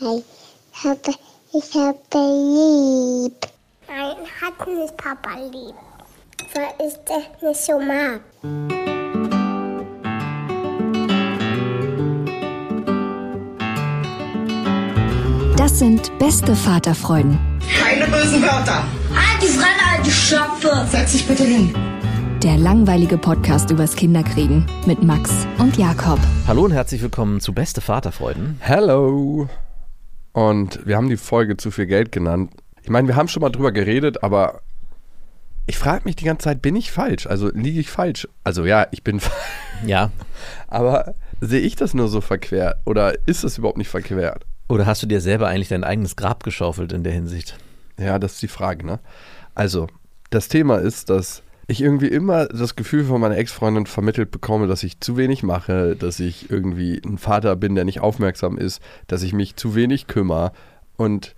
hi. Ich habe, ich habe lieb. Nein, hat nicht Papa lieb. Weil ich das nicht so mag. Das sind beste Vaterfreuden. Keine bösen Wörter. Halt die Fremde, alte Schöpfe. Setz dich bitte hin. Der langweilige Podcast übers Kinderkriegen mit Max und Jakob. Hallo und herzlich willkommen zu Beste Vaterfreuden. Hello. Und wir haben die Folge zu viel Geld genannt. Ich meine, wir haben schon mal drüber geredet, aber ich frage mich die ganze Zeit, bin ich falsch? Also liege ich falsch? Also ja, ich bin falsch. Ja. Aber sehe ich das nur so verquert? Oder ist das überhaupt nicht verquert? Oder hast du dir selber eigentlich dein eigenes Grab geschaufelt in der Hinsicht? Ja, das ist die Frage, ne? Also, das Thema ist, dass ich irgendwie immer das Gefühl von meiner Ex-Freundin vermittelt bekomme, dass ich zu wenig mache, dass ich irgendwie ein Vater bin, der nicht aufmerksam ist, dass ich mich zu wenig kümmere. Und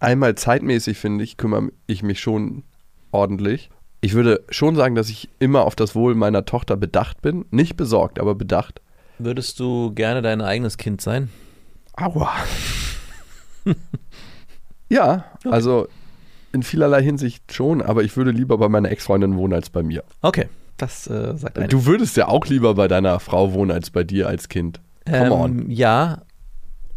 einmal zeitmäßig, finde ich, kümmere ich mich schon ordentlich. Ich würde schon sagen, dass ich immer auf das Wohl meiner Tochter bedacht bin. Nicht besorgt, aber bedacht. Würdest du gerne dein eigenes Kind sein? Aua. ja, also in vielerlei Hinsicht schon, aber ich würde lieber bei meiner Ex-Freundin wohnen als bei mir. Okay, das äh, sagt einer. Du würdest ja auch lieber bei deiner Frau wohnen als bei dir als Kind. Come on. ähm, Ja,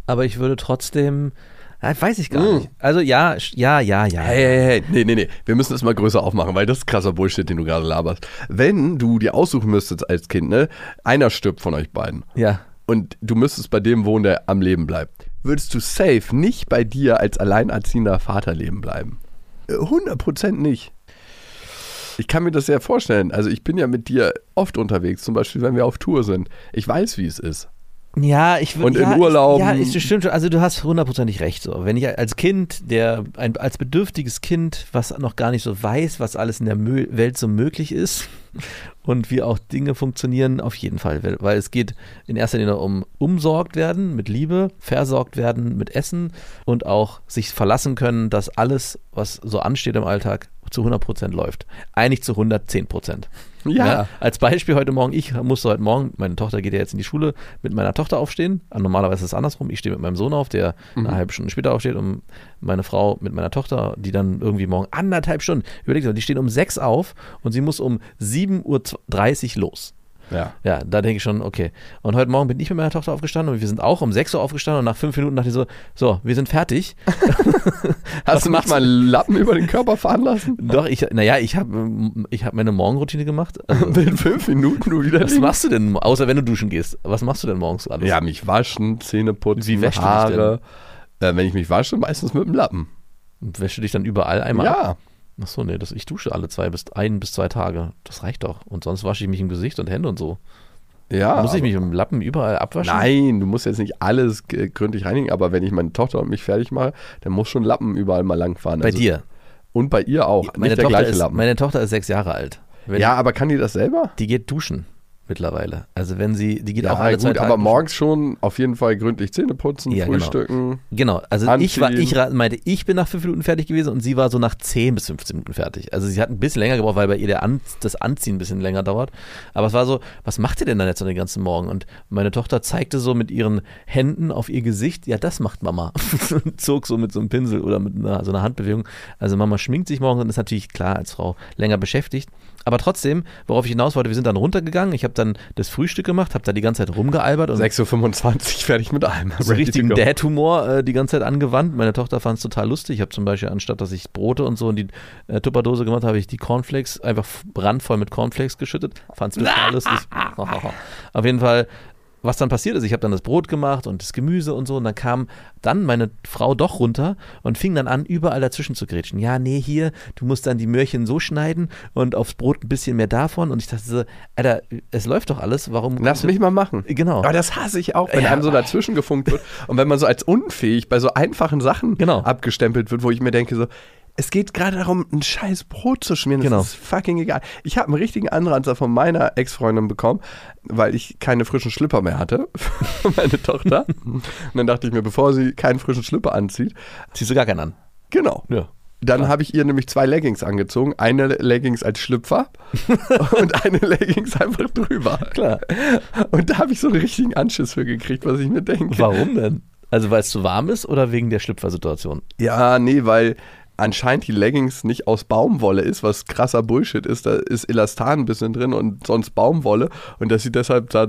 aber ich würde trotzdem. Weiß ich gar Mm. nicht. Also ja, ja, ja, ja. Hey, hey, hey, nee, nee, nee. Wir müssen das mal größer aufmachen, weil das ist krasser Bullshit, den du gerade laberst. Wenn du dir aussuchen müsstest als Kind, ne, einer stirbt von euch beiden Ja. und du müsstest bei dem wohnen, der am Leben bleibt, würdest du safe nicht bei dir als alleinerziehender Vater leben bleiben? Äh, 100% nicht. Ich kann mir das sehr vorstellen. Also ich bin ja mit dir oft unterwegs, zum Beispiel, wenn wir auf Tour sind. Ich weiß, wie es ist. Ja, ich würde. Und in ja, Urlauben- Ich, ja, ist stimmt schon. Also du hast hundertprozentig recht. So, wenn ich als Kind, der ein, als bedürftiges Kind, was noch gar nicht so weiß, was alles in der Mö Welt so möglich ist und wie auch Dinge funktionieren, auf jeden Fall, weil, weil es geht in erster Linie um umsorgt werden mit Liebe, versorgt werden mit Essen und auch sich verlassen können, dass alles, was so ansteht im Alltag, zu 100% läuft. Eigentlich zu 110%. Ja. Als Beispiel heute Morgen, ich musste heute Morgen, meine Tochter geht ja jetzt in die Schule, mit meiner Tochter aufstehen. Ah, Normalerweise ist es andersrum. Ich stehe mit meinem Sohn auf, der eine halbe Stunde später aufsteht und meine Frau mit meiner Tochter, die dann irgendwie morgen anderthalb Stunden, überlegt die stehen um sechs auf und sie muss um 7.30 Uhr los. Ja. Ja, da denke ich schon, okay. Und heute Morgen bin ich mit meiner Tochter aufgestanden und wir sind auch um 6 Uhr aufgestanden und nach fünf Minuten dachte ich so, so, wir sind fertig. Hast du nicht mal einen Lappen über den Körper fahren lassen? Doch, ich, naja, ich habe ich hab meine Morgenroutine gemacht. Also, In fünf Minuten du wieder was liegen? machst du denn, außer wenn du duschen gehst? Was machst du denn morgens alles? Ja, mich waschen, Zähne putzen, Wie wäschst du dich Haare. Äh, wenn ich mich wasche, meistens mit dem Lappen. Und wäschst du dich dann überall einmal ab? Ach so, nee, das, ich dusche alle zwei bis ein bis zwei Tage. Das reicht doch. Und sonst wasche ich mich im Gesicht und Hände und so. Ja. Muss ich mich im Lappen überall abwaschen? Nein, du musst jetzt nicht alles gründlich reinigen, aber wenn ich meine Tochter und mich fertig mache, dann muss schon Lappen überall mal langfahren. Bei Also- dir. Und bei ihr auch. Meine nicht der Tochter, gleiche ist, Lappen. meine Tochter ist sechs Jahre alt. Wenn, ja, aber kann die das selber? Die geht duschen mittlerweile. Also wenn sie, die geht Ja, auch alle zwei gut, Tage aber morgens schon auf jeden Fall gründlich Zähne putzen, Ja, genau. frühstücken. Genau, also ich war, Anziehen. ich meinte, ich bin nach fünf Minuten fertig gewesen und sie war so nach 10 bis 15 Minuten fertig. Also sie hat ein bisschen länger gebraucht, weil bei ihr der An das Anziehen ein bisschen länger dauert. Aber es war so, was macht ihr denn dann jetzt so den ganzen Morgen? Und meine Tochter zeigte so mit ihren Händen auf ihr Gesicht, ja, das macht Mama. Und zog so mit so einem Pinsel oder mit einer, so einer Handbewegung. Also Mama schminkt sich morgens und ist natürlich klar als Frau länger beschäftigt. Aber trotzdem, worauf ich hinaus wollte, wir sind dann runtergegangen. Ich habe dann das Frühstück gemacht, habe da die ganze Zeit rumgealbert und 6.25 Uhr fertig mit allem. so richtigen. Dad-Humor äh, die ganze Zeit angewandt. Meine Tochter fand es total lustig. Ich habe zum Beispiel, anstatt dass ich Brote und so in die äh, Tupperdose gemacht habe, habe ich die Cornflakes einfach brandvoll mit Cornflakes geschüttet. Fand es total lustig. Auf jeden Fall, was dann passiert ist, ich habe dann das Brot gemacht und das Gemüse und so und dann kam dann meine Frau doch runter und fing dann an, überall dazwischen zu grätschen. Ja, nee, hier, du musst dann die Möhrchen so schneiden und aufs Brot ein bisschen mehr davon und ich dachte so, Alter, es läuft doch alles, warum Lass mich mal machen. Genau. Aber das hasse ich auch, wenn Ja. einem so dazwischen gefunkt wird und wenn man so als unfähig bei so einfachen Sachen Genau. abgestempelt wird, wo ich mir denke so, es geht gerade darum, ein scheiß Brot zu schmieren. Das Genau. ist fucking egal. Ich habe einen richtigen Anranzer von meiner Ex-Freundin bekommen, weil ich keine frischen Schlipper mehr hatte für meine Tochter. Und dann dachte ich mir, bevor sie keinen frischen Schlipper anzieht, Ziehst du gar keinen an. genau. Ja. Dann habe ich ihr nämlich zwei Leggings angezogen. Eine Leggings als Schlüpfer und eine Leggings einfach drüber. Klar. Und da habe ich so einen richtigen Anschiss für gekriegt, was ich mir denke. Warum denn? Also weil es zu warm ist oder wegen der Schlüpfersituation? Ja, nee, weil anscheinend die Leggings nicht aus Baumwolle ist, was krasser Bullshit ist. Da ist Elastan ein bisschen drin und sonst Baumwolle und dass sie deshalb da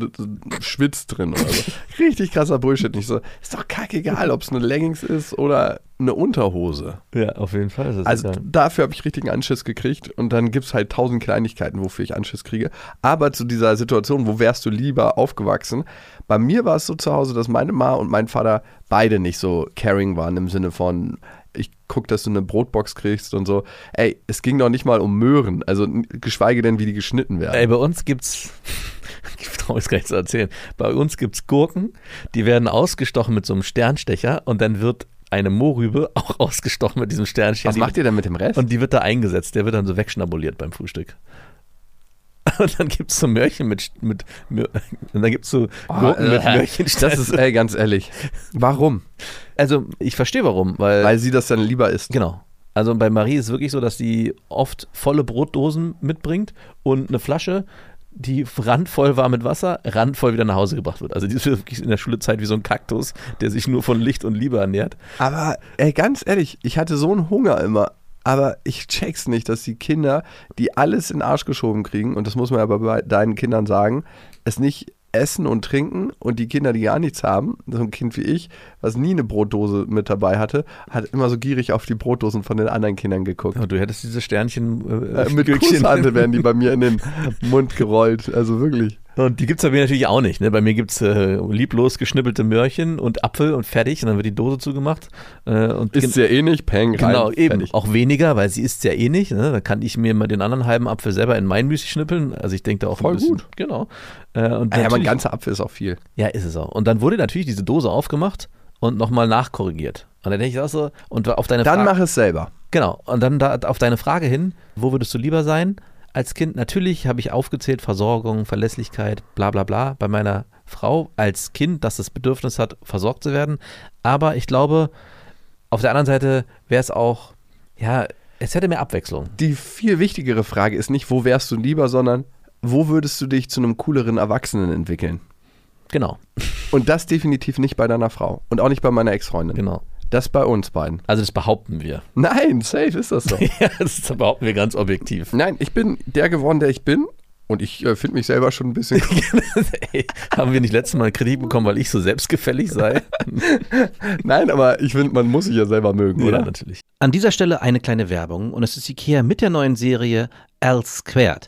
schwitzt drin oder so. Richtig krasser Bullshit. Nicht so, ist doch kackegal, ob es eine Leggings ist oder eine Unterhose. Ja, auf jeden Fall. Also egal. dafür habe ich richtigen Anschiss gekriegt und dann gibt es halt tausend Kleinigkeiten, wofür ich Anschiss kriege. Aber zu dieser Situation, wo wärst du lieber aufgewachsen? Bei mir war es so zu Hause, dass meine Ma und mein Vater beide nicht so caring waren im Sinne von, ich guck, dass du eine Brotbox kriegst und so. Ey, es ging doch nicht mal um Möhren, also geschweige denn, wie die geschnitten werden. Ey, bei uns gibt's, ich traue es gar nicht zu erzählen, bei uns gibt's Gurken, die werden ausgestochen mit so einem Sternstecher und dann wird eine Mohrrübe auch ausgestochen mit diesem Sternstecher. Was macht ihr denn mit dem Rest? Und die wird da eingesetzt, der wird dann so wegschnabuliert beim Frühstück. Und dann gibt's so Möhrchen mit, mit Mör- und dann gibt's so Gurken mit äh, Möhrchen. das ist, ey, ganz ehrlich. Warum? also ich verstehe warum, weil, Weil sie das dann lieber isst. genau. Also bei Marie ist es wirklich so, dass sie oft volle Brotdosen mitbringt und eine Flasche, die randvoll war mit Wasser, randvoll wieder nach Hause gebracht wird. Also die ist wirklich in der Schulzeit wie so ein Kaktus, der sich nur von Licht und Liebe ernährt. Aber ey, ganz ehrlich, ich hatte so einen Hunger immer. Aber ich check's nicht, dass die Kinder, die alles in den Arsch geschoben kriegen, und das muss man aber bei deinen Kindern sagen, es nicht essen und trinken und die Kinder, die gar nichts haben, so ein Kind wie ich, was nie eine Brotdose mit dabei hatte, hat immer so gierig auf die Brotdosen von den anderen Kindern geguckt. Und du hättest diese Sternchen äh, Äh, mit Kusshande werden die bei mir in den Mund gerollt. Also wirklich. Und die gibt's bei mir natürlich auch nicht. Ne? Bei mir gibt's äh, lieblos geschnippelte Möhrchen und Apfel und fertig. Und dann wird die Dose zugemacht. Äh, und Ist ja eh nicht, peng, rein, Genau, eben. fertig. Auch weniger, weil sie isst ja eh nicht. Ne? Da kann ich mir mal den anderen halben Apfel selber in mein Müsli schnippeln. Also ich denke da auch Voll ein bisschen. gut. Genau. Äh, und ja, aber ein ganzer Apfel ist auch viel. ja, ist es auch. Und dann wurde natürlich diese Dose aufgemacht und nochmal nachkorrigiert. Und dann denke ich auch so, und auf deine Dann Frage. mach es selber. Genau. Und dann da, auf deine Frage hin, wo würdest du lieber sein? Als Kind, natürlich habe ich aufgezählt, Versorgung, Verlässlichkeit, bla bla bla, bei meiner Frau als Kind, dass das Bedürfnis hat, versorgt zu werden. Aber ich glaube, auf der anderen Seite wäre es auch, ja, es hätte mehr Abwechslung. Die viel wichtigere Frage ist nicht, wo wärst du lieber, sondern wo würdest du dich zu einem cooleren Erwachsenen entwickeln? Genau, Und das definitiv nicht bei deiner Frau und auch nicht bei meiner Ex-Freundin. genau. Das bei uns beiden. Also das behaupten wir. Nein, safe ist das so. ja, das behaupten wir ganz objektiv. Nein, ich bin der geworden, der ich bin. Und ich äh, finde mich selber schon ein bisschen. Ey, haben wir nicht letztes Mal Kritik bekommen, weil ich so selbstgefällig sei? Nein, aber ich finde, man muss sich ja selber mögen, Ja, oder? natürlich. An dieser Stelle eine kleine Werbung und es ist Ikea mit der neuen Serie L Squared.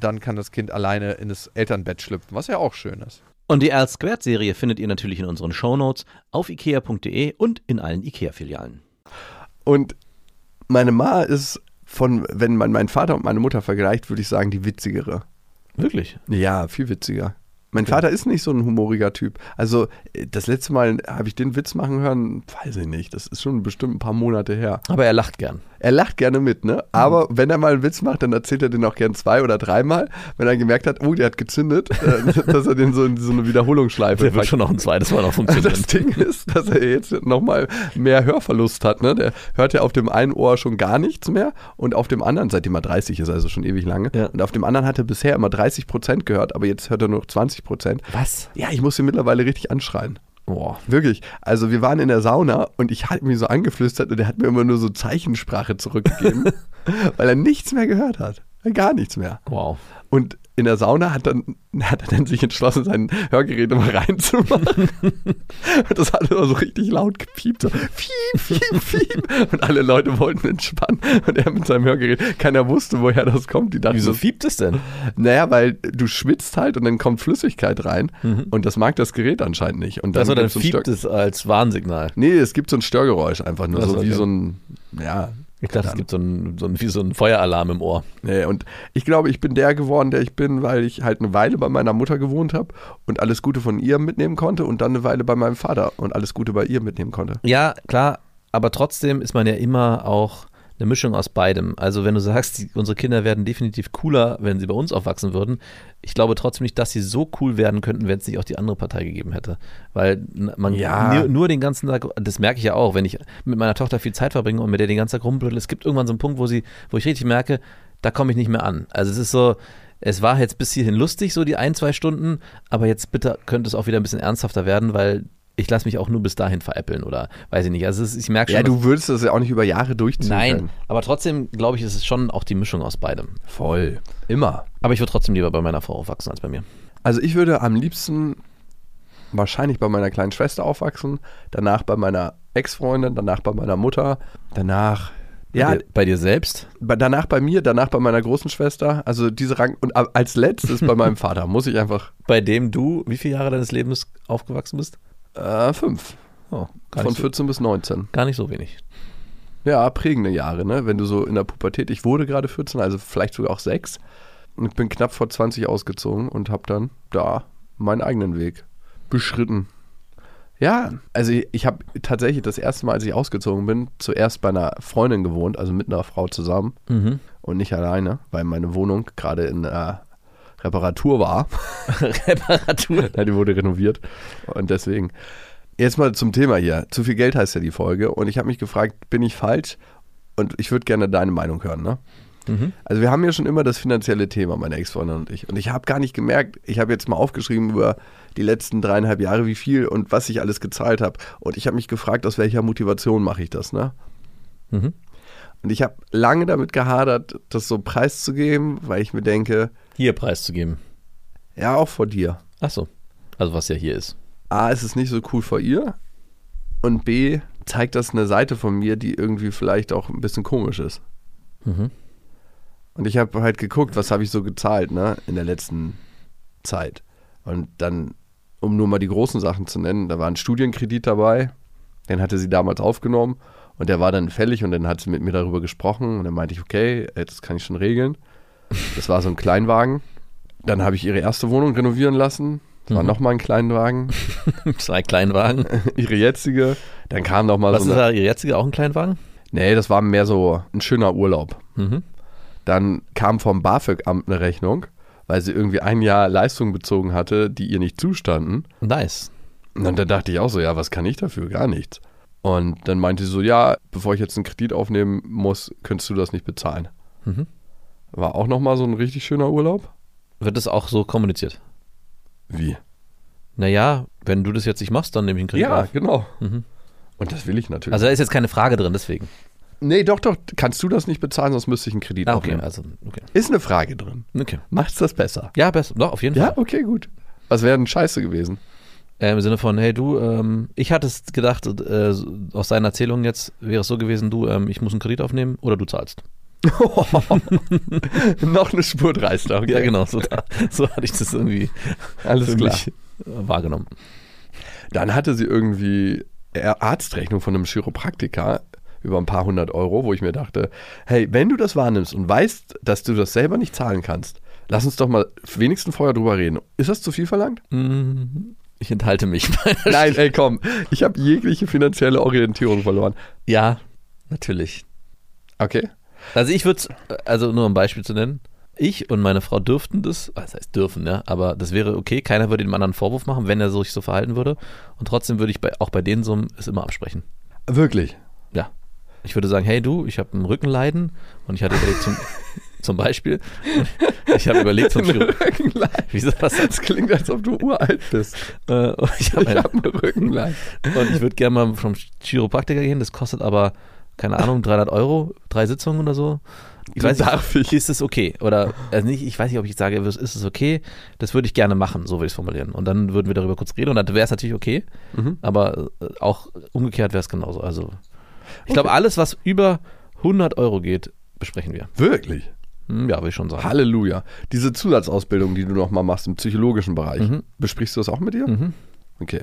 dann kann das Kind alleine in das Elternbett schlüpfen, was ja auch schön ist. Und die L Squared Serie findet ihr natürlich in unseren Shownotes auf ikea.de und in allen Ikea-Filialen. Und meine Ma ist von, wenn man meinen Vater und meine Mutter vergleicht, würde ich sagen, die witzigere. Wirklich? Ja, viel witziger. Mein okay. Vater ist nicht so ein humoriger Typ. Also, äh, das letzte Mal habe ich den Witz machen hören, weiß ich nicht. Das ist schon bestimmt ein paar Monate her. Aber er lacht gern. Er lacht gerne mit, ne? Mhm. Aber mhm. wenn er mal einen Witz macht, dann erzählt er den auch gern zwei oder dreimal. Wenn er gemerkt hat, oh, der hat gezündet, äh, dass er den so in so eine Wiederholungsschleife. Der wird schon noch ein zweites Mal noch funktionieren. Das Ding ist, dass er jetzt nochmal mehr Hörverlust hat, ne? Der hört ja auf dem einen Ohr schon gar nichts mehr und auf dem anderen, seitdem er 30 ist, also schon ewig lange, ja. und auf dem anderen hat er bisher immer 30 Prozent gehört, aber jetzt hört er nur 20 30 Prozent. Was? Ja, ich muss ihn mittlerweile richtig anschreien. Boah. Wirklich. Also wir waren in der Sauna und ich hatte mich so angeflüstert und er hat mir immer nur so Zeichensprache zurückgegeben, weil er nichts mehr gehört hat. Gar nichts mehr. Wow. Und in der Sauna hat, dann, hat er dann sich entschlossen, sein Hörgerät immer reinzumachen. und das hat immer so richtig laut gepiept. So piep, piep, piep. Und alle Leute wollten entspannen. Und er mit seinem Hörgerät, keiner wusste, woher das kommt. Die dachten, Wieso so, fiebt es denn? naja, weil du schwitzt halt und dann kommt Flüssigkeit rein. Und das mag das Gerät anscheinend nicht. Und dann, Also dann fiebt es als Warnsignal. Nee, es gibt so ein Störgeräusch einfach nur, Ach so, wie so ein, ja. Ich dachte, es gibt so ein, so ein, wie so ein Feueralarm im Ohr. Nee, und ich glaube, ich bin der geworden, der ich bin, weil ich halt eine Weile bei meiner Mutter gewohnt habe und alles Gute von ihr mitnehmen konnte und dann eine Weile bei meinem Vater und alles Gute bei ihr mitnehmen konnte. Ja, klar, aber trotzdem ist man ja immer auch eine Mischung aus beidem. Also wenn du sagst, die, unsere Kinder werden definitiv cooler, wenn sie bei uns aufwachsen würden, ich glaube trotzdem nicht, dass sie so cool werden könnten, wenn es nicht auch die andere Partei gegeben hätte. Weil man Ja. nur, nur den ganzen Tag, das merke ich ja auch, wenn ich mit meiner Tochter viel Zeit verbringe und mit der den ganzen Tag rumblödel, es gibt irgendwann so einen Punkt, wo sie, wo ich richtig merke, da komme ich nicht mehr an. Also es ist so, es war jetzt bis hierhin lustig, so die ein, zwei Stunden, aber jetzt bitte könnte es auch wieder ein bisschen ernsthafter werden, weil ich lasse mich auch nur bis dahin veräppeln oder weiß ich nicht. Also es ich merke schon, Ja, du würdest das ja auch nicht über Jahre durchziehen Nein, können. aber trotzdem glaube ich, ist es schon auch die Mischung aus beidem. Voll. Immer. Aber ich würde trotzdem lieber bei meiner Frau aufwachsen als bei mir. Also ich würde am liebsten wahrscheinlich bei meiner kleinen Schwester aufwachsen, danach bei meiner Ex-Freundin, danach bei meiner Mutter, danach ja, Bei dir, bei dir selbst? bei, danach bei mir, danach bei meiner großen Schwester, also diese Rang und als letztes bei meinem Vater, muss ich einfach Bei dem du wie viele Jahre deines Lebens aufgewachsen bist? Äh, fünf. Oh, Von nicht so, 14 bis 19. gar nicht so wenig. Ja, prägende Jahre, ne? Wenn du so in der Pubertät, ich wurde gerade 14, also vielleicht sogar auch sechs. Und bin knapp vor 20 ausgezogen und habe dann da meinen eigenen Weg beschritten. Ja, also ich, ich habe tatsächlich das erste Mal, als ich ausgezogen bin, zuerst bei einer Freundin gewohnt, also mit einer Frau zusammen Mhm. und nicht alleine, weil meine Wohnung gerade in äh, Reparatur war. Reparatur. Ja, die wurde renoviert. Und deswegen. Jetzt mal zum Thema hier. Zu viel Geld heißt ja die Folge. Und ich habe mich gefragt, bin ich falsch? Und ich würde gerne deine Meinung hören, ne? Mhm. Also wir haben ja schon immer das finanzielle Thema, meine Ex-Freundin und ich. Und ich habe gar nicht gemerkt, ich habe jetzt mal aufgeschrieben über die letzten dreieinhalb Jahre, wie viel und was ich alles gezahlt habe. Und ich habe mich gefragt, aus welcher Motivation mache ich das, ne? Mhm. Und ich habe lange damit gehadert, das so preiszugeben, weil ich mir denke, Hier preiszugeben. ja, auch vor dir. Ach so. Also was ja hier ist. A, ist es nicht so cool vor ihr und B, zeigt das eine Seite von mir, die irgendwie vielleicht auch ein bisschen komisch ist. Mhm. Und ich habe halt geguckt, was habe ich so gezahlt, ne, in der letzten Zeit. Und dann, um nur mal die großen Sachen zu nennen, da war ein Studienkredit dabei, den hatte sie damals aufgenommen und der war dann fällig und dann hat sie mit mir darüber gesprochen und dann meinte ich, okay, das kann ich schon regeln. Das war so ein Kleinwagen. Dann habe ich ihre erste Wohnung renovieren lassen. Das war Mhm. nochmal ein Kleinwagen. Zwei Kleinwagen. ihre jetzige. Dann kam noch mal Was so ist da, Ihr jetziger auch ein Kleinwagen? Nee, das war mehr so ein schöner Urlaub. Mhm. Dann kam vom BAföG-Amt eine Rechnung, weil sie irgendwie ein Jahr Leistung bezogen hatte, die ihr nicht zustanden. Nice. Und dann dachte ich auch so, ja, was kann ich dafür? Gar nichts. Und dann meinte sie so, ja, bevor ich jetzt einen Kredit aufnehmen muss, könntest du das nicht bezahlen. Mhm. War auch nochmal so ein richtig schöner Urlaub. Wird das auch so kommuniziert? Wie? Naja, wenn du das jetzt nicht machst, dann nehme ich einen Kredit Ja, auf. genau. Mhm. Und das will ich natürlich. Also da ist jetzt keine Frage drin, deswegen. nee, doch, doch, kannst du das nicht bezahlen, sonst müsste ich einen Kredit Ah, okay, aufnehmen. also, okay. Ist eine Frage drin. Okay. Macht's das besser? Ja, besser. Doch, auf jeden Ja, Fall. okay, gut. Was wäre denn scheiße gewesen? Äh, Im Sinne von, hey du, ähm, ich hatte es gedacht, äh, aus seinen Erzählungen jetzt wäre es so gewesen, du, ähm, ich muss einen Kredit aufnehmen oder du zahlst. Noch eine Spur dreister. Okay. Ja, genau, so, da, so hatte ich das irgendwie Alles klar. wahrgenommen. Dann hatte sie irgendwie Arztrechnung von einem Chiropraktiker über ein paar hundert Euro, wo ich mir dachte, hey, wenn du das wahrnimmst und weißt, dass du das selber nicht zahlen kannst, lass uns doch mal wenigstens vorher drüber reden. Ist das zu viel verlangt? Mm, Ich enthalte mich. Nein, ey, komm. Ich habe jegliche finanzielle Orientierung verloren. ja, natürlich. Okay. Also ich würde, also nur um ein Beispiel zu nennen, ich und meine Frau dürften das, was heißt dürfen, ja, aber das wäre okay, keiner würde dem anderen einen Vorwurf machen, wenn er sich so verhalten würde und trotzdem würde ich bei, auch bei den Summen es immer absprechen. Wirklich. Ja. Ich würde sagen, hey du, ich habe ein Rückenleiden und ich hatte überlegt zum, zum Beispiel, ich habe überlegt zum Chiro Rückenleid. Wieso was Das klingt, als ob du uralt bist. äh, ich habe habe einen Rückenleid. und ich würde gerne mal vom Chiropraktiker gehen, das kostet aber keine Ahnung, 300 Euro, drei Sitzungen oder so. Ich weiß Darf nicht, ist es okay? Oder also nicht, ich weiß nicht, ob ich sage, ist es okay? Das würde ich gerne machen, so würde ich es formulieren. Und dann würden wir darüber kurz reden und dann wäre es natürlich okay. Aber äh, auch umgekehrt wäre es genauso. Also ich glaube, alles, was über 100 Euro geht, besprechen wir. Wirklich? Hm, Ja, will ich schon sagen. Halleluja. Diese Zusatzausbildung, die du nochmal machst im psychologischen Bereich, Mhm. besprichst du das auch mit ihr? Okay,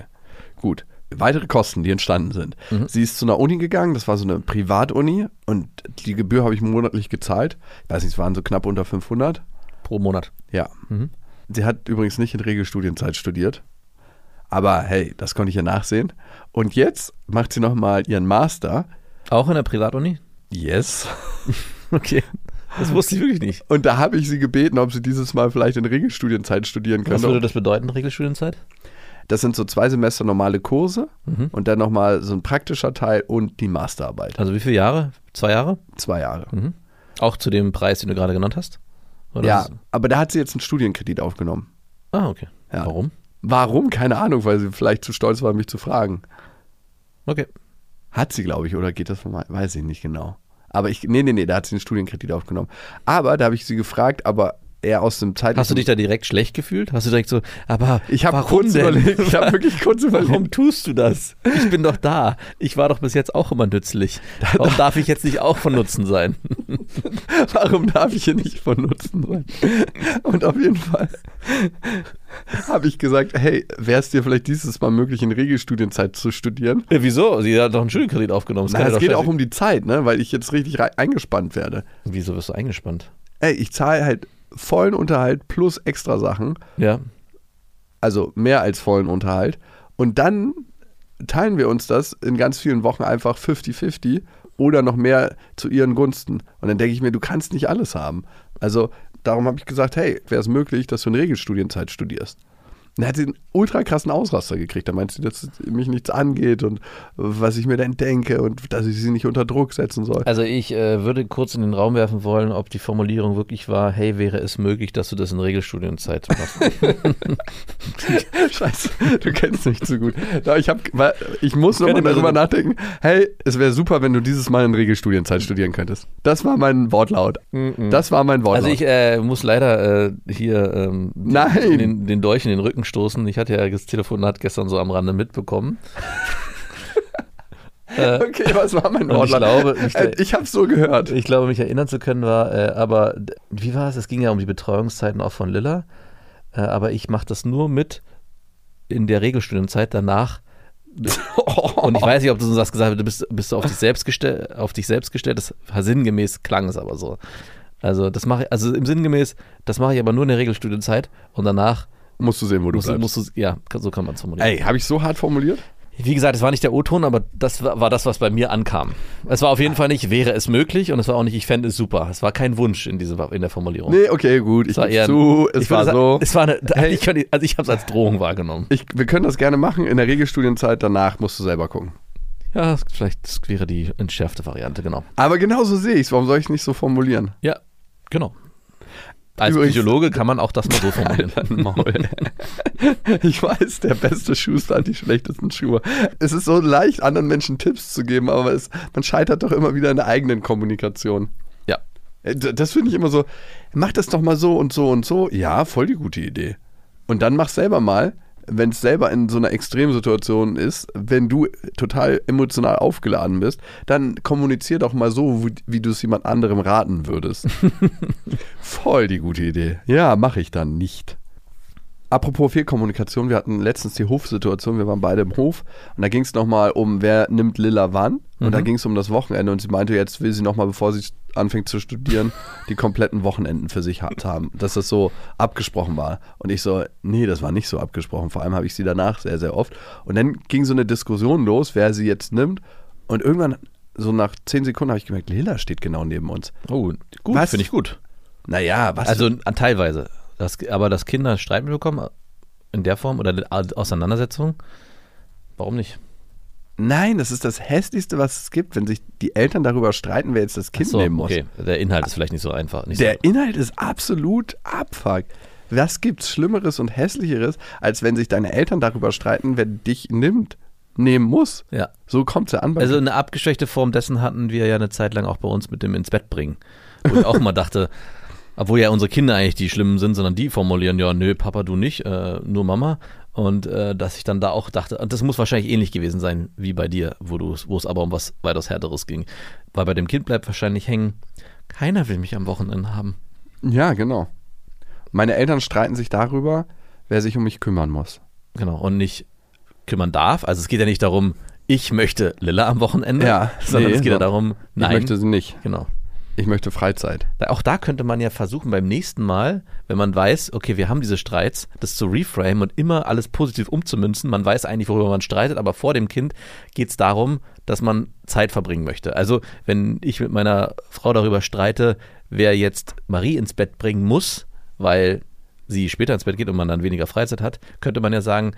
gut. Weitere Kosten, die entstanden sind. Sie ist zu einer Uni gegangen, das war so eine Privatuni und die Gebühr habe ich monatlich gezahlt. Ich weiß nicht, es waren so knapp unter 500. Pro Monat. Ja. Sie hat übrigens nicht in Regelstudienzeit studiert. Aber hey, das konnte ich ja nachsehen. Und jetzt macht sie nochmal ihren Master. Auch in der Privatuni? Yes. Okay. Das wusste ich wirklich nicht. Und da habe ich sie gebeten, ob sie dieses Mal vielleicht in Regelstudienzeit studieren Was könnte. würde das bedeuten, Regelstudienzeit? Das sind so zwei Semester normale Kurse Mhm. und dann nochmal so ein praktischer Teil und die Masterarbeit. Also wie viele Jahre? Zwei Jahre? Zwei Jahre. Auch zu dem Preis, den du gerade genannt hast? Oder Ja, aber da hat sie jetzt einen Studienkredit aufgenommen. Ah, okay. Ja. Warum? Warum? Keine Ahnung, weil sie vielleicht zu stolz war, mich zu fragen. Okay. Hat sie, glaube ich, oder geht das von mir? Weiß ich nicht genau. Aber ich, nee, nee, nee, da hat sie einen Studienkredit aufgenommen. Aber da habe ich sie gefragt, aber eher aus dem zeitlichen... Hast du dich da direkt schlecht gefühlt? Hast du direkt so, aber Ich habe kurz denn? überlegt, ich habe wirklich kurz überlegt. Warum tust du das? Ich bin doch da. Ich war doch bis jetzt auch immer nützlich. Warum darf ich jetzt nicht auch von Nutzen sein? Warum darf ich hier nicht von Nutzen sein? Und auf jeden Fall habe ich gesagt, hey, wäre es dir vielleicht dieses Mal möglich, in Regelstudienzeit zu studieren? Ja, wieso? Sie hat doch einen Studienkredit aufgenommen. Na, es geht auch um die Zeit, ne? weil ich jetzt richtig eingespannt werde. Wieso wirst du eingespannt? Ey, ich zahle halt vollen Unterhalt plus extra Sachen, Ja. also mehr als vollen Unterhalt. Und dann teilen wir uns das in ganz vielen Wochen einfach 50-50 oder noch mehr zu ihren Gunsten. Und dann denke ich mir, du kannst nicht alles haben. Also darum habe ich gesagt, hey, wäre es möglich, dass du in Regelstudienzeit studierst. Und dann hat sie einen ultra krassen Ausraster gekriegt. Da meint sie, dass mich nichts angeht und was ich mir denn denke und dass ich sie nicht unter Druck setzen soll. Also ich äh, würde kurz in den Raum werfen wollen, ob die Formulierung wirklich war, hey, wäre es möglich, dass du das in Regelstudienzeit machst. Scheiße, du kennst mich zu gut. Ich, hab, ich muss nochmal darüber nachdenken. Hey, es wäre super, wenn du dieses Mal in Regelstudienzeit studieren könntest. Das war mein Wortlaut. Das war mein Wortlaut. Also ich äh, muss leider äh, hier ähm, Nein. Den, den Dolch in den Rücken stoßen. Ich hatte ja das Telefonat gestern so am Rande mitbekommen. äh, okay, was war mein Und ich Wortlaut? glaube, ich- Äh, ich habe so gehört. Ich glaube, mich erinnern zu können war, äh, aber wie war es? Es ging ja um die Betreuungszeiten auch von Lilla. Äh, aber ich mache das nur mit in der Regelstudienzeit danach. Und ich weiß nicht, ob du so was gesagt hast, du bist, bist du auf dich selbst gestellt, auf dich selbst gestellt. Das sinngemäß klang es aber so. Also das mache ich, also im sinngemäß, das mache ich aber nur in der Regelstudienzeit und danach Musst du sehen, wo du musst, bleibst. musst du, ja, so kann man es formulieren. Ey, habe ich so hart formuliert? Wie gesagt, es war nicht der O-Ton, aber das war, das, was bei mir ankam. Es war auf jeden Fall nicht, wäre es möglich und es war auch nicht, ich fände es super. Es war kein Wunsch in, diese, in der Formulierung. Nee, okay, gut. Ich gebe eher, zu, es war so. Es war eine, Hey. ich also ich habe es als Drohung wahrgenommen. Ich, wir können das gerne machen. In der Regelstudienzeit danach musst du selber gucken. Ja, vielleicht wäre die entschärfte Variante, genau. Aber genauso sehe ich es. Warum soll ich es nicht so formulieren? Ja, genau. Als Übrigens- Psychologe kann man auch das mal so formulieren. Ich weiß, der beste Schuster hat die schlechtesten Schuhe. Es ist so leicht, anderen Menschen Tipps zu geben, aber es, man scheitert doch immer wieder in der eigenen Kommunikation. ja. Äh, Das finde ich immer so, mach das doch mal so und so und so. Ja, voll die gute Idee. Und dann mach selber mal, wenn es selber in so einer Extremsituation ist, wenn du total emotional aufgeladen bist, dann kommunizier doch mal so, wie, wie du es jemand anderem raten würdest. voll die gute Idee. Ja, mache ich dann nicht. Apropos Fehlkommunikation, wir hatten letztens die Hofsituation, wir waren beide im Hof und da ging es nochmal um, wer nimmt Lilla wann und da ging es um das Wochenende und sie meinte, jetzt will sie nochmal, bevor sie anfängt zu studieren, die kompletten Wochenenden für sich ha- haben, dass das so abgesprochen war. Und ich so, nee, das war nicht so abgesprochen, vor allem habe ich sie danach sehr, sehr oft. Und dann ging so eine Diskussion los, wer sie jetzt nimmt und irgendwann, so nach zehn Sekunden habe ich gemerkt, Lilla steht genau neben uns. Oh, gut, finde ich gut. Naja, was? Also an, teilweise. Das, aber dass Kinder Streit bekommen in der Form oder eine Auseinandersetzung, warum nicht? Nein, das ist das Hässlichste, was es gibt, wenn sich die Eltern darüber streiten, wer jetzt das Kind so, nehmen muss. okay. Der Inhalt ist vielleicht nicht so einfach. Nicht Der so, Inhalt ist absolut Abfuck. Was gibt's Schlimmeres und Hässlicheres, als wenn sich deine Eltern darüber streiten, wer dich nimmt? nehmen muss. Ja. So kommt es ja an. bei Also eine abgeschwächte Form dessen hatten wir ja eine Zeit lang auch bei uns mit dem ins Bett bringen. Wo ich auch mal dachte, obwohl ja unsere Kinder eigentlich die Schlimmen sind, sondern die formulieren, ja, nö, Papa, du nicht, äh, nur Mama. Und äh, dass ich dann da auch dachte, das muss wahrscheinlich ähnlich gewesen sein wie bei dir, wo es aber um was weitaus Härteres ging. Weil bei dem Kind bleibt wahrscheinlich hängen, keiner will mich am Wochenende haben. Ja, genau. Meine Eltern streiten sich darüber, wer sich um mich kümmern muss. Genau. Und nicht kümmern darf. Also es geht ja nicht darum, ich möchte Lilla am Wochenende, Ja, sondern nee, es geht ja darum, nein. Ich möchte sie nicht. genau. Ich möchte Freizeit. Auch da könnte man ja versuchen, beim nächsten Mal, wenn man weiß, okay, wir haben diese Streits, das zu reframe und immer alles positiv umzumünzen. Man weiß eigentlich, worüber man streitet, aber vor dem Kind geht es darum, dass man Zeit verbringen möchte. Also, wenn ich mit meiner Frau darüber streite, wer jetzt Marie ins Bett bringen muss, weil sie später ins Bett geht und man dann weniger Freizeit hat, könnte man ja sagen,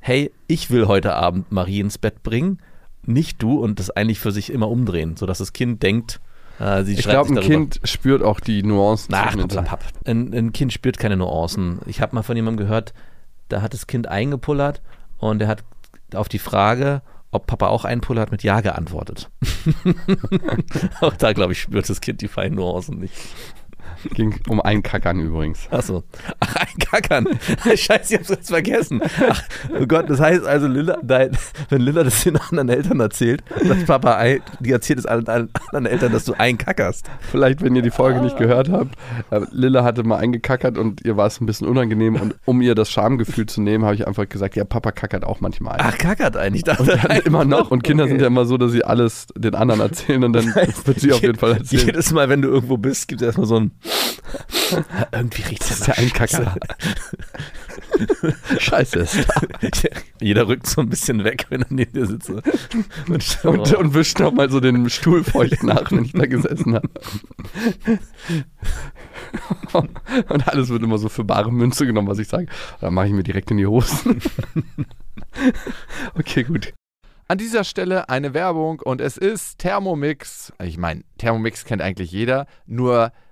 hey, ich will heute Abend Marie ins Bett bringen, nicht du und das eigentlich für sich immer umdrehen, sodass das Kind denkt, äh, Ich glaube, ein darüber. Kind spürt auch die Nuancen. Ach, papp, ein, ein Kind spürt keine Nuancen. Ich habe mal von jemandem gehört, da hat das Kind eingepullert und er hat auf die Frage, ob Papa auch einpullert, mit Ja geantwortet. auch da, glaube ich, spürt das Kind die feinen Nuancen nicht. Ging um einen Kackern übrigens. Achso. Ach, ein Kackern. Scheiße, ich hab's jetzt vergessen. Ach, oh Gott, das heißt also, Lilla, dein, wenn Lilla das den anderen Eltern erzählt, dass Papa, ein, die erzählt es allen, allen anderen Eltern, dass du einkackerst. Vielleicht, wenn ihr die Folge nicht gehört habt, äh, Lilla hatte mal eingekackert und ihr war es ein bisschen unangenehm und um ihr das Schamgefühl zu nehmen, habe ich einfach gesagt, ja, Papa kackert auch manchmal ein. Ach, kackert ein. Ich dachte, Und dann immer noch. Und Kinder sind ja immer so, dass sie alles den anderen erzählen und dann wird sie auf jeden Fall erzählen. Jedes Mal, wenn du irgendwo bist, gibt es erstmal so ein. Irgendwie riecht es ja ein Kacker. Scheiße ist. Jeder rückt so ein bisschen weg, wenn er neben dir sitzt. Und, Und, und wischt noch mal so den Stuhl feucht nach, wenn ich da gesessen habe. Und alles wird immer so für bare Münze genommen, was ich sage. Dann mache ich mir direkt in die Hosen. Okay, gut. An dieser Stelle eine Werbung und es ist Thermomix. Ich meine, Thermomix kennt eigentlich jeder, nur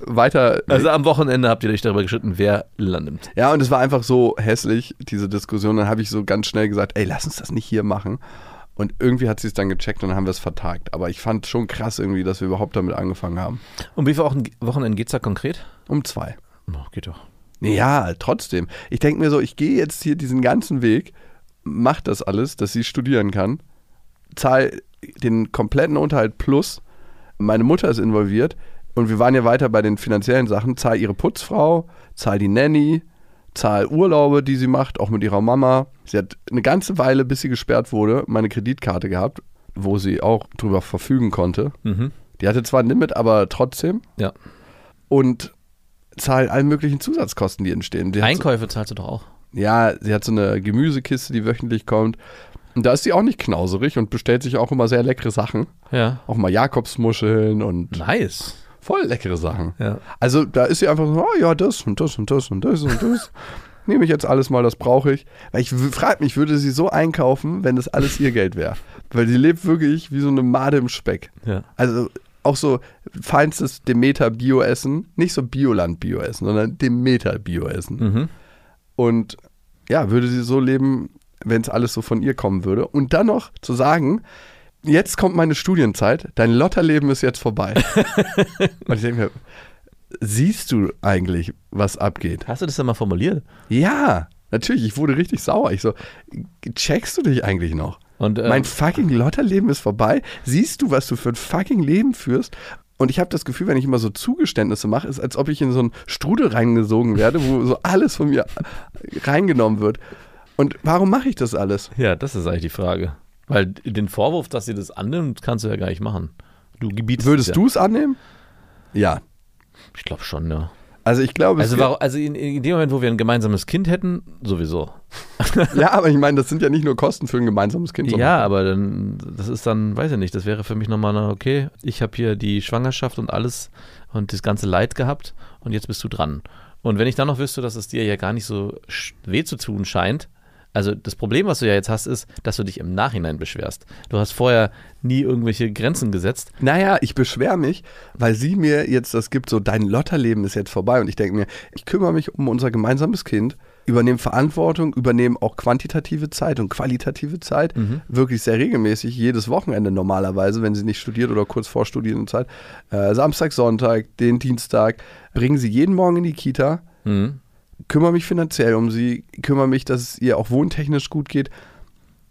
Weiter. Also am Wochenende habt ihr euch darüber geschritten, wer nimmt. Ja, und es war einfach so hässlich, diese Diskussion. Dann habe ich so ganz schnell gesagt, ey, lass uns das nicht hier machen. Und irgendwie hat sie es dann gecheckt und dann haben wir es vertagt. Aber ich fand schon krass irgendwie, dass wir überhaupt damit angefangen haben. Um wie viele Wochen- Wochenenden geht es da konkret? Um zwei. Oh, geht doch. Ja, trotzdem. Ich denke mir so, ich gehe jetzt hier diesen ganzen Weg, mach das alles, dass sie studieren kann, zahl den kompletten Unterhalt plus. Meine Mutter ist involviert und wir waren ja weiter bei den finanziellen Sachen. Zahl ihre Putzfrau, zahl die Nanny, zahl Urlaube, die sie macht, auch mit ihrer Mama. Sie hat eine ganze Weile, bis sie gesperrt wurde, meine Kreditkarte gehabt, wo sie auch drüber verfügen konnte. Mhm. Die hatte zwar ein Limit, aber trotzdem. Ja. Und zahlt alle möglichen Zusatzkosten, die entstehen. Die Einkäufe zahlst du doch auch. So, ja, sie hat so eine Gemüsekiste, die wöchentlich kommt. Und da ist sie auch nicht knauserig und bestellt sich auch immer sehr leckere Sachen. Ja. Auch mal Jakobsmuscheln und Nice. Voll leckere Sachen. Ja. Also da ist sie einfach so, oh ja, das und das und das und das und das. Nehme ich jetzt alles mal, das brauche ich. Weil ich frage mich, würde sie so einkaufen, wenn das alles ihr Geld wäre? Weil sie lebt wirklich wie so eine Made im Speck. Ja. Also auch so feinstes Demeter Bio-Essen. Nicht so Bioland Bio-Essen, sondern Demeter Bio-Essen. Mhm. Und ja, würde sie so leben, wenn es alles so von ihr kommen würde. Und dann noch zu sagen, jetzt kommt meine Studienzeit, dein Lotterleben ist jetzt vorbei. Und ich denke mir, siehst du eigentlich, was abgeht? Hast du das denn mal formuliert? Ja, natürlich, ich wurde richtig sauer. Ich so, checkst du dich eigentlich noch? Und, äh, mein fucking Lotterleben ist vorbei. Siehst du, was du für ein fucking Leben führst? Und ich habe das Gefühl, wenn ich immer so Zugeständnisse mache, ist, als ob ich in so einen Strudel reingesogen werde, wo so alles von mir reingenommen wird. Und warum mache ich das alles? Ja, das ist eigentlich die Frage. Weil den Vorwurf, dass sie das annimmt, kannst du ja gar nicht machen. Du gebietest Würdest es du es annehmen? Ja. ja. Ich glaube schon, ja. Also ich glaube, Also, warum, also in, in dem Moment, wo wir ein gemeinsames Kind hätten, sowieso. ja, aber ich meine, das sind ja nicht nur Kosten für ein gemeinsames Kind. Ja, aber dann, das ist dann, weiß ich nicht, das wäre für mich nochmal, okay, ich habe hier die Schwangerschaft und alles und das ganze Leid gehabt und jetzt bist du dran. Und wenn ich dann noch wüsste, dass es dir ja gar nicht so weh zu tun scheint, also das Problem, was du ja jetzt hast, ist, dass du dich im Nachhinein beschwerst. Du hast vorher nie irgendwelche Grenzen gesetzt. Naja, ich beschwere mich, weil sie mir jetzt das gibt, so dein Lotterleben ist jetzt vorbei und ich denke mir, ich kümmere mich um unser gemeinsames Kind, übernehme Verantwortung, übernehme auch quantitative Zeit und qualitative Zeit, wirklich sehr regelmäßig, jedes Wochenende normalerweise, wenn sie nicht studiert oder kurz vor Studienzeit, äh, Samstag, Sonntag, den Dienstag, bringen sie jeden Morgen in die Kita, Mhm. Kümmere mich finanziell um sie, kümmere mich, dass es ihr auch wohntechnisch gut geht.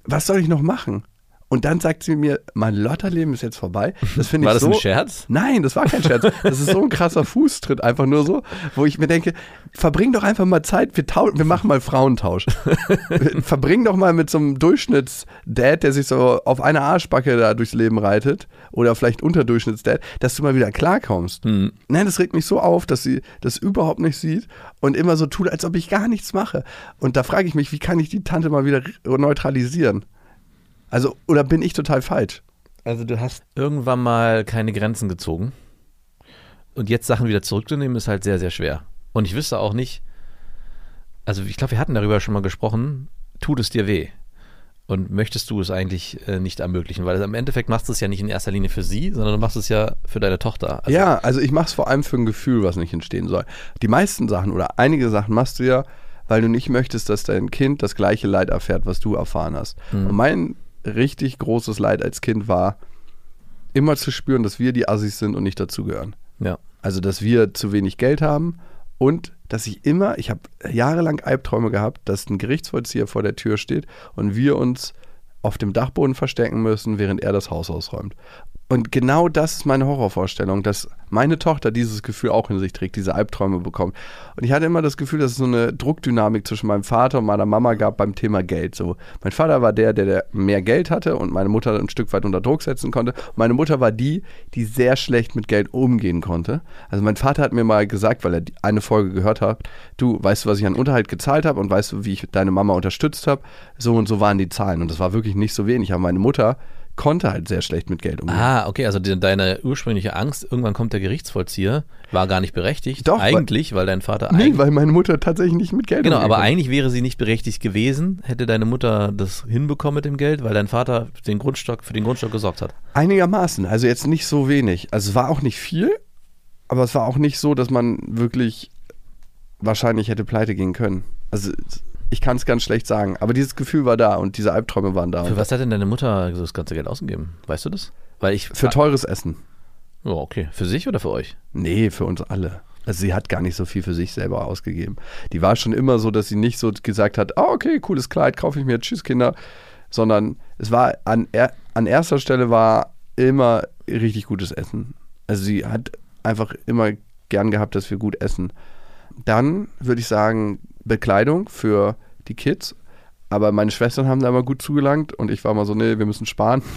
Was soll ich noch machen? Und dann sagt sie mir, mein Lotterleben ist jetzt vorbei. Das finde ich War das so. ein Scherz? Nein, das war kein Scherz. Das ist so ein krasser Fußtritt, einfach nur so, wo ich mir denke, verbring doch einfach mal Zeit, wir, wir machen mal Frauentausch. verbring doch mal mit so einem Durchschnittsdad, der sich so auf einer Arschbacke da durchs Leben reitet, oder vielleicht Unterdurchschnittsdad, dass du mal wieder klarkommst. Hm. Nein, das regt mich so auf, dass sie das überhaupt nicht sieht und immer so tut, als ob ich gar nichts mache. Und da frage ich mich, wie kann ich die Tante mal wieder neutralisieren? Also, oder bin ich total falsch? Also du hast irgendwann mal keine Grenzen gezogen. Und jetzt Sachen wieder zurückzunehmen, ist halt sehr, sehr schwer. Und ich wüsste auch nicht, also ich glaube, wir hatten darüber schon mal gesprochen, tut es dir weh? Und möchtest du es eigentlich äh, nicht ermöglichen? Weil im Endeffekt machst du es ja nicht in erster Linie für sie, sondern du machst es ja für deine Tochter. Also, ja, also ich mache es vor allem für ein Gefühl, was nicht entstehen soll. Die meisten Sachen oder einige Sachen machst du ja, weil du nicht möchtest, dass dein Kind das gleiche Leid erfährt, was du erfahren hast. Und mein richtig großes Leid als Kind war, immer zu spüren, dass wir die Assis sind und nicht dazugehören. Ja. Also, dass wir zu wenig Geld haben und dass ich immer, ich habe jahrelang Albträume gehabt, dass ein Gerichtsvollzieher vor der Tür steht und wir uns auf dem Dachboden verstecken müssen, während er das Haus ausräumt. Und genau das ist meine Horrorvorstellung, dass meine Tochter dieses Gefühl auch in sich trägt, diese Albträume bekommt. Und ich hatte immer das Gefühl, dass es so eine Druckdynamik zwischen meinem Vater und meiner Mama gab beim Thema Geld. So, mein Vater war der, der, mehr Geld hatte und meine Mutter ein Stück weit unter Druck setzen konnte. Meine Mutter war die, die sehr schlecht mit Geld umgehen konnte. Also mein Vater hat mir mal gesagt, weil er eine Folge gehört hat, du, weißt du, was ich an Unterhalt gezahlt habe und weißt du, wie ich deine Mama unterstützt habe? So und so waren die Zahlen. Und das war wirklich nicht so wenig. Aber meine Mutter konnte halt sehr schlecht mit Geld umgehen. Ah, okay, also die, deine ursprüngliche Angst, irgendwann kommt der Gerichtsvollzieher, war gar nicht berechtigt. Doch, weil- eigentlich, weil, dein Vater Nee, weil meine Mutter tatsächlich nicht mit Geld Genau, aber konnte. eigentlich wäre sie nicht berechtigt gewesen, hätte deine Mutter das hinbekommen mit dem Geld, weil dein Vater den Grundstock, für den Grundstock gesorgt hat. Einigermaßen, also jetzt nicht so wenig. Also es war auch nicht viel, aber es war auch nicht so, dass man wirklich wahrscheinlich hätte pleite gehen können. Also ich kann es ganz schlecht sagen, aber dieses Gefühl war da und diese Albträume waren da. Für was hat denn deine Mutter so das ganze Geld ausgegeben? Weißt du das? Weil ich. Für teures Essen. Oh, okay. Für sich oder für euch? Nee, für uns alle. Also sie hat gar nicht so viel für sich selber ausgegeben. Die war schon immer so, dass sie nicht so gesagt hat, oh, okay, cooles Kleid, kaufe ich mir, tschüss Kinder. Sondern es war an, er, an erster Stelle war immer richtig gutes Essen. Also sie hat einfach immer gern gehabt, dass wir gut essen. Dann würde ich sagen, Bekleidung für die Kids. Aber meine Schwestern haben da immer gut zugelangt und ich war mal so, nee, wir müssen sparen.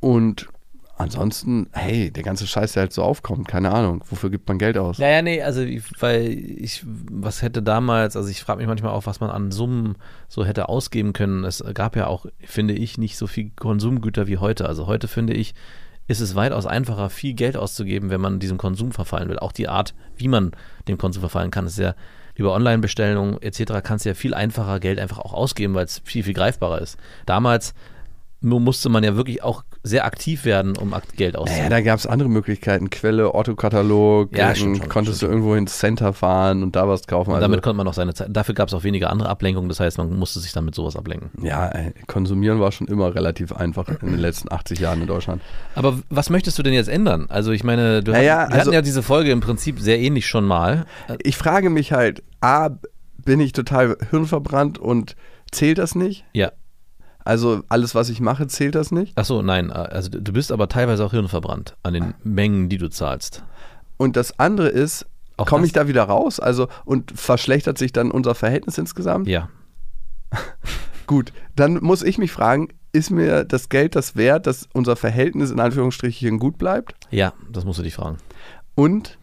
Und ansonsten, hey, der ganze Scheiß, der halt so aufkommt, keine Ahnung, wofür gibt man Geld aus? Naja, nee, also weil ich, was hätte damals, also ich frage mich manchmal auch, was man an Summen so hätte ausgeben können. Es gab ja auch, finde ich, nicht so viel Konsumgüter wie heute. Also heute finde ich, ist es weitaus einfacher, viel Geld auszugeben, wenn man diesem Konsum verfallen will. Auch die Art, wie man dem Konsum verfallen kann, ist ja über Online-Bestellungen etc. kannst du ja viel einfacher Geld einfach auch ausgeben, weil es viel, viel greifbarer ist. Damals musste man ja wirklich auch sehr aktiv werden, um Geld Naja, auszugeben. da gab es andere Möglichkeiten. Quelle, Otto-Katalog, Ja, schon, konntest stimmt du irgendwo ins Center fahren und da was kaufen. Und Also, damit konnte man auch seine Zeit. Dafür gab es auch weniger andere Ablenkungen. Das heißt, man musste sich dann mit sowas ablenken. ja, ey, konsumieren war schon immer relativ einfach in den letzten 80 Jahren in Deutschland. Aber was möchtest du denn jetzt ändern? Also ich meine, du Naja, hatten, wir also- hatten ja diese Folge im Prinzip sehr ähnlich schon mal. Ich frage mich halt, A, bin ich total hirnverbrannt und zählt das nicht? Ja. Also alles, was ich mache, zählt das nicht? Ach so, nein. äh, Also du bist aber teilweise auch hirnverbrannt an den Mengen, die du zahlst. Und das andere ist, komme ich da wieder raus? Also und verschlechtert sich dann unser Verhältnis insgesamt? Ja. Gut, dann muss ich mich fragen, ist mir das Geld das wert, dass unser Verhältnis in Anführungsstrichen gut bleibt? Ja, das musst du dich fragen. Und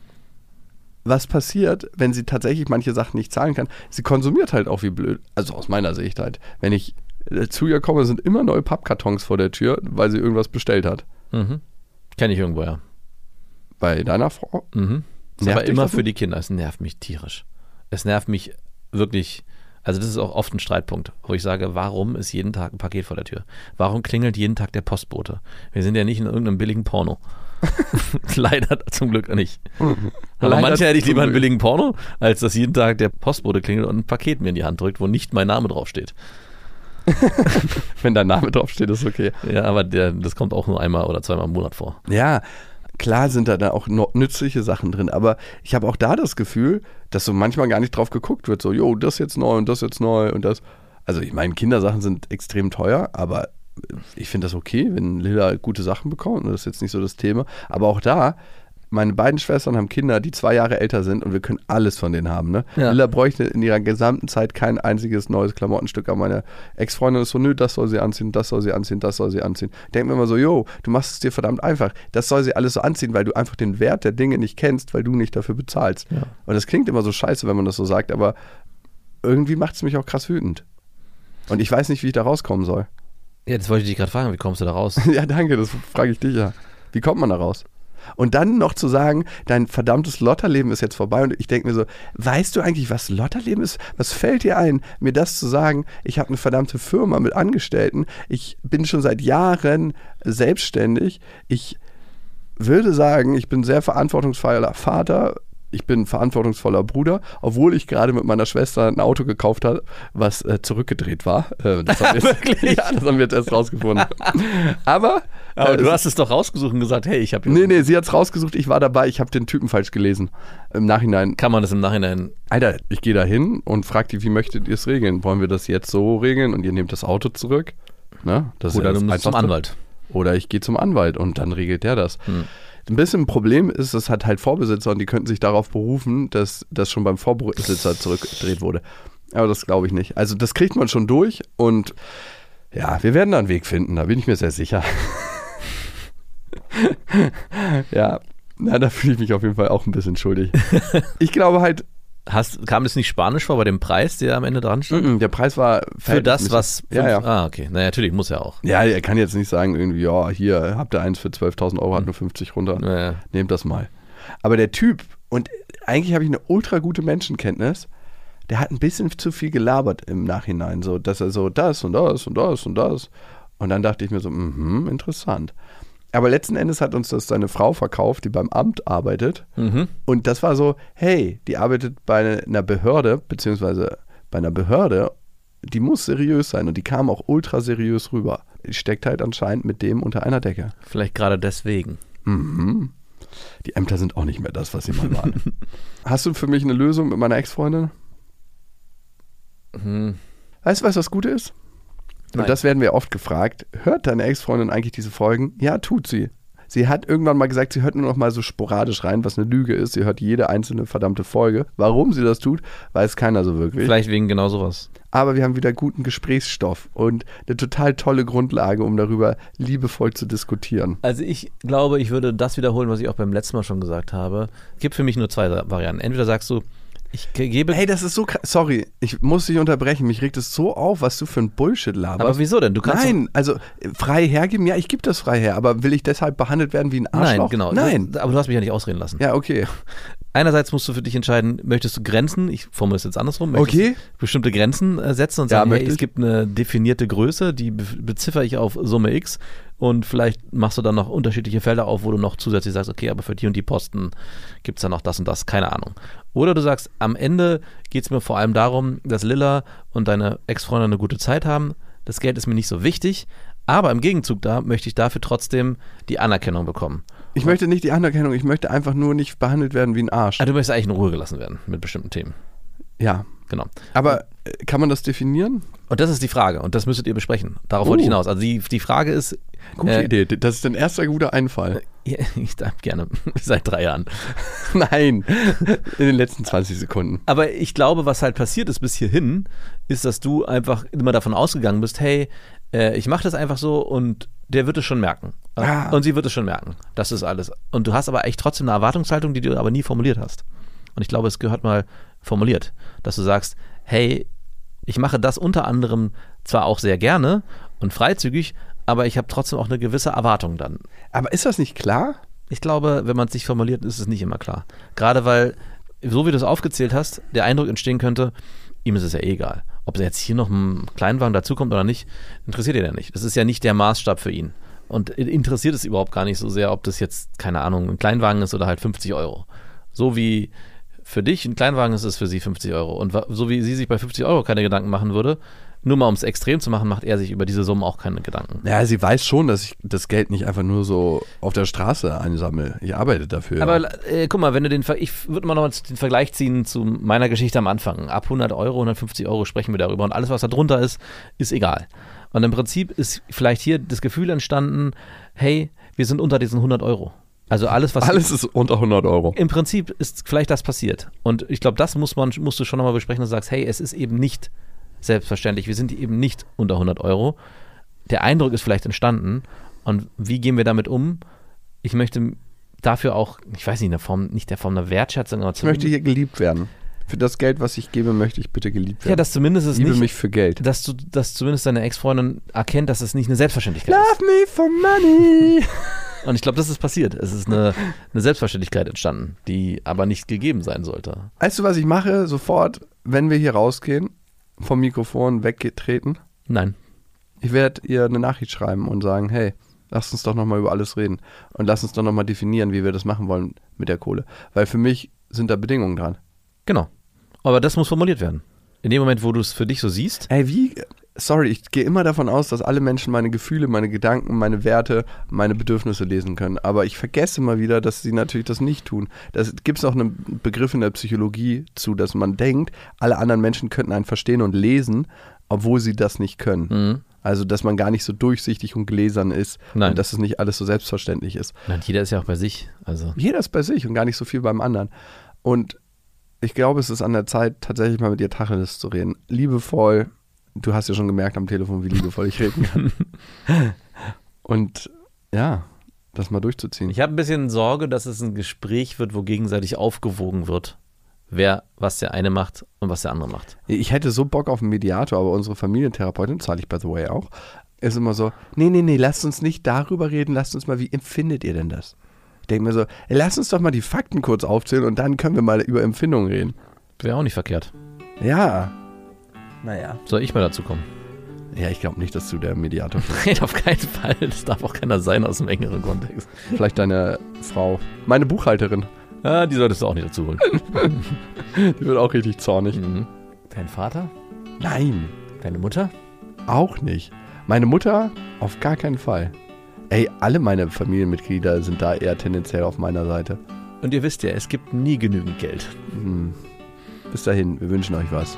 was passiert, wenn sie tatsächlich manche Sachen nicht zahlen kann? Sie konsumiert halt auch wie blöd. Also aus meiner Sicht halt. Wenn ich zu ihr komme, sind immer neue Pappkartons vor der Tür, weil sie irgendwas bestellt hat. Mhm. Kenn ich irgendwo, ja. Bei deiner Frau? Mhm. Aber immer für die Kinder. Es nervt mich tierisch. Es nervt mich wirklich. Also das ist auch oft ein Streitpunkt, wo ich sage, warum ist jeden Tag ein Paket vor der Tür? Warum klingelt jeden Tag der Postbote? Wir sind ja nicht in irgendeinem billigen Porno. Leider zum Glück nicht. Aber Leider manche hätte ich lieber einen billigen Porno, als dass jeden Tag der Postbote klingelt und ein Paket mir in die Hand drückt, wo nicht mein Name draufsteht. Wenn dein Name draufsteht, ist okay. Ja, aber der, das kommt auch nur einmal oder zweimal im Monat vor. Ja, klar sind da, da auch noch nützliche Sachen drin, aber ich habe auch da das Gefühl, dass so manchmal gar nicht drauf geguckt wird, so, jo, das jetzt neu und das jetzt neu und das. Also ich meine, Kindersachen sind extrem teuer, aber ich finde das okay, wenn Lilla gute Sachen bekommt, das ist jetzt nicht so das Thema. Aber auch da, meine beiden Schwestern haben Kinder, die zwei Jahre älter sind und wir können alles von denen haben. Ne? Ja. Lilla bräuchte in ihrer gesamten Zeit kein einziges neues Klamottenstück. Aber meine Ex-Freundin ist so, nö, das soll sie anziehen, das soll sie anziehen, das soll sie anziehen. Denkt mir immer so, jo, du machst es dir verdammt einfach. Das soll sie alles so anziehen, weil du einfach den Wert der Dinge nicht kennst, weil du nicht dafür bezahlst. Und das klingt immer so scheiße, wenn man das so sagt, aber irgendwie macht es mich auch krass wütend. Und ich weiß nicht, wie ich da rauskommen soll. Ja, das wollte ich dich gerade fragen, wie kommst du da raus? Ja, danke, das frage ich dich ja. Wie kommt man da raus? Und dann noch zu sagen, dein verdammtes Lotterleben ist jetzt vorbei und ich denke mir so, weißt du eigentlich, was Lotterleben ist? Was fällt dir ein, mir das zu sagen? Ich habe eine verdammte Firma mit Angestellten. Ich bin schon seit Jahren selbstständig. Ich würde sagen, ich bin sehr verantwortungsvoller Vater. Ich bin ein verantwortungsvoller Bruder, obwohl ich gerade mit meiner Schwester ein Auto gekauft habe, was äh, zurückgedreht war. Äh, das haben wir jetzt? Ja, das haben wir jetzt erst rausgefunden. Aber, Aber äh, du es- hast es doch rausgesucht und gesagt, hey, ich habe Nee, nee, sie hat's rausgesucht, ich war dabei, ich habe den Typen falsch gelesen. Im Nachhinein, Kann man das im Nachhinein Alter, ich gehe da hin und frag die, wie möchtet ihr es regeln? Wollen wir das jetzt so regeln und ihr nehmt das Auto zurück? Ne? Das Oder ja du musst zum. Anwalt. Oder ich gehe zum Anwalt und dann regelt der das. Ein bisschen ein Problem ist, es hat halt Vorbesitzer und die könnten sich darauf berufen, dass das schon beim Vorbesitzer zurückgedreht wurde. Aber das glaube ich nicht. Also das kriegt man schon durch und ja, wir werden da einen Weg finden, da bin ich mir sehr sicher. ja, na, da fühle ich mich auf jeden Fall auch ein bisschen schuldig. Ich glaube halt, Hast, kam das nicht Spanisch vor bei dem Preis, der am Ende dran stand? mm, der Preis war Für das, was. Ja, fünf- ja. Ah, okay. Na, natürlich, muss er auch. Ja, er kann jetzt nicht sagen, irgendwie, ja, hier habt ihr eins für 12.000 Euro, hat nur 50 runter. Naja. Nehmt das mal. Aber der Typ, und eigentlich habe ich eine ultra gute Menschenkenntnis, der hat ein bisschen zu viel gelabert im Nachhinein, so, dass er so das und das und das und das. Und dann dachte ich mir so, mhm, interessant. Aber letzten Endes hat uns das seine Frau verkauft, die beim Amt arbeitet. Und das war so, hey, die arbeitet bei einer Behörde, beziehungsweise bei einer Behörde, die muss seriös sein und die kam auch ultra seriös rüber. Die steckt halt anscheinend mit dem unter einer Decke. Vielleicht gerade deswegen. Mhm. Die Ämter sind auch nicht mehr das, was sie mal waren. Hast du für mich eine Lösung mit meiner Ex-Freundin? Weißt du, was das Gute ist? Nein. Und das werden wir oft gefragt. Hört deine Ex-Freundin eigentlich diese Folgen? Ja, tut sie. Sie hat irgendwann mal gesagt, sie hört nur noch mal so sporadisch rein, was eine Lüge ist. Sie hört jede einzelne verdammte Folge. Warum sie das tut, weiß keiner so wirklich. Vielleicht wegen genau sowas. Aber wir haben wieder guten Gesprächsstoff und eine total tolle Grundlage, um darüber liebevoll zu diskutieren. Also ich glaube, ich würde das wiederholen, was ich auch beim letzten Mal schon gesagt habe. Es gibt für mich nur zwei Varianten. Entweder sagst du, ich ge- gebe. Hey, das ist so. Sorry, ich muss dich unterbrechen. Mich regt es so auf, was du für ein Bullshit laberst. aber wieso denn? Du kannst Nein, also frei hergeben, ja, ich gebe das frei her, aber will ich deshalb behandelt werden wie ein Doch, nein, Arschloch? genau. Nein. Aber du hast mich ja nicht ausreden lassen. Ja, okay. Einerseits musst du für dich entscheiden, möchtest du Grenzen, ich formuliere es jetzt andersrum, möchtest Okay. du bestimmte Grenzen äh, setzen und Ja, sagen, hey, möchte es gibt eine definierte Größe, die be beziffere ich auf Summe X und vielleicht machst du dann noch unterschiedliche Felder auf, wo du noch zusätzlich sagst, okay, aber für die und die Posten gibt es dann noch das und das, keine Ahnung. Oder du sagst, am Ende geht es mir vor allem darum, dass Lilla und deine Ex-Freundin eine gute Zeit haben, das Geld ist mir nicht so wichtig, aber im Gegenzug da möchte ich dafür trotzdem die Anerkennung bekommen. Ich möchte nicht die Anerkennung, ich möchte einfach nur nicht behandelt werden wie ein Arsch. Ah, du möchtest eigentlich in Ruhe gelassen werden mit bestimmten Themen. Ja. Genau. Aber äh, kann man das definieren? Und das ist die Frage und das müsstet ihr besprechen. Darauf wollte ich Oh. hinaus. Also die, die Frage ist, Gute Äh, Idee. Das ist dein erster guter Einfall. ich darf gerne, seit drei Jahren. Nein, in den letzten 20 Sekunden. Aber ich glaube, was halt passiert ist bis hierhin, ist, dass du einfach immer davon ausgegangen bist, hey, äh, ich mache das einfach so und der wird es schon merken. Ah. Und sie wird es schon merken. Das ist alles. Und du hast aber echt trotzdem eine Erwartungshaltung, die du aber nie formuliert hast. Und ich glaube, es gehört mal formuliert, dass du sagst, hey, ich mache das unter anderem zwar auch sehr gerne und freizügig, aber ich habe trotzdem auch eine gewisse Erwartung dann. Aber ist das nicht klar? Ich glaube, wenn man es sich formuliert, ist es nicht immer klar. Gerade weil, so wie du es aufgezählt hast, der Eindruck entstehen könnte, ihm ist es ja eh egal. Ob er jetzt hier noch ein Kleinwagen dazukommt oder nicht, interessiert ihn ja nicht. Das ist ja nicht der Maßstab für ihn. Und interessiert es überhaupt gar nicht so sehr, ob das jetzt, keine Ahnung, ein Kleinwagen ist oder halt 50 Euro. So wie für dich ein Kleinwagen ist, ist es für sie 50 Euro. Und so wie sie sich bei 50 Euro keine Gedanken machen würde, nur mal um es extrem zu machen, macht er sich über diese Summen auch keine Gedanken. Ja, sie weiß schon, dass ich das Geld nicht einfach nur so auf der Straße einsammle. Ich arbeite dafür. Aber äh, guck mal, wenn du den, Ver ich würde mal noch mal den Vergleich ziehen zu meiner Geschichte am Anfang. Ab 100 Euro, 150 Euro sprechen wir darüber und alles, was da drunter ist, ist egal. Und im Prinzip ist vielleicht hier das Gefühl entstanden, hey, wir sind unter diesen 100 Euro. Also alles, was Alles ist unter 100 Euro. im Prinzip ist vielleicht das passiert. Und ich glaube, das muss man, musst du schon nochmal besprechen, dass du sagst, hey, es ist eben nicht selbstverständlich, wir sind eben nicht unter 100 Euro. Der Eindruck ist vielleicht entstanden. Und wie gehen wir damit um? Ich möchte dafür auch, ich weiß nicht, in der Form, nicht der Form einer Wertschätzung, aber Ich möchte hier geliebt werden. Für das Geld, was ich gebe, möchte ich bitte geliebt werden. ja, dass zumindest es liebe nicht, mich für Geld. dass du, dass zumindest deine Ex-Freundin erkennt, dass es nicht eine Selbstverständlichkeit ist. Love me for money. Und ich glaube, das ist passiert. Es ist eine, eine Selbstverständlichkeit entstanden, die aber nicht gegeben sein sollte. Weißt du, was ich mache? Sofort, wenn wir hier rausgehen, vom Mikrofon weggetreten. Nein. Ich werde ihr eine Nachricht schreiben und sagen, hey, lass uns doch nochmal über alles reden. Und lass uns doch nochmal definieren, wie wir das machen wollen mit der Kohle. Weil für mich sind da Bedingungen dran. Genau. Aber das muss formuliert werden. In dem Moment, wo du es für dich so siehst, Ey, wie, sorry, ich gehe immer davon aus, dass alle Menschen meine Gefühle, meine Gedanken, meine Werte, meine Bedürfnisse lesen können. Aber ich vergesse immer wieder, dass sie natürlich das nicht tun. Das gibt es auch einen Begriff in der Psychologie zu, dass man denkt, alle anderen Menschen könnten einen verstehen und lesen, obwohl sie das nicht können. Mhm. Also, dass man gar nicht so durchsichtig und gläsern ist Nein. und dass es nicht alles so selbstverständlich ist. Nein, jeder ist ja auch bei sich. Also, Jeder ist bei sich und gar nicht so viel beim anderen. Und ich glaube, es ist an der Zeit, tatsächlich mal mit ihr Tacheles zu reden. Liebevoll. Du hast ja schon gemerkt am Telefon, wie liebevoll ich reden kann. und ja, das mal durchzuziehen. ich habe ein bisschen Sorge, dass es ein Gespräch wird, wo gegenseitig aufgewogen wird, wer was der eine macht und was der andere macht. Ich hätte so Bock auf einen Mediator, aber unsere Familientherapeutin, zahle ich by the way auch, ist immer so, nee, nee, nee, lasst uns nicht darüber reden, lasst uns mal, wie empfindet ihr denn das? Ich denke mir so, ey, lasst uns doch mal die Fakten kurz aufzählen und dann können wir mal über Empfindungen reden. Wäre auch nicht verkehrt. Ja. Naja. Soll ich mal dazu kommen? Ja, ich glaube nicht, dass du der Mediator bist. Nein, auf keinen Fall. Das darf auch keiner sein aus dem engeren Kontext. Vielleicht deine Frau. Meine Buchhalterin. Ah, die solltest du auch nicht dazu holen. Die wird auch richtig zornig. Mhm. Dein Vater? Nein, Deine Mutter? auch nicht. Meine Mutter auf gar keinen Fall. Ey, alle meine Familienmitglieder sind da eher tendenziell auf meiner Seite. Und ihr wisst ja, es gibt nie genügend Geld. Hm. Bis dahin, wir wünschen euch was.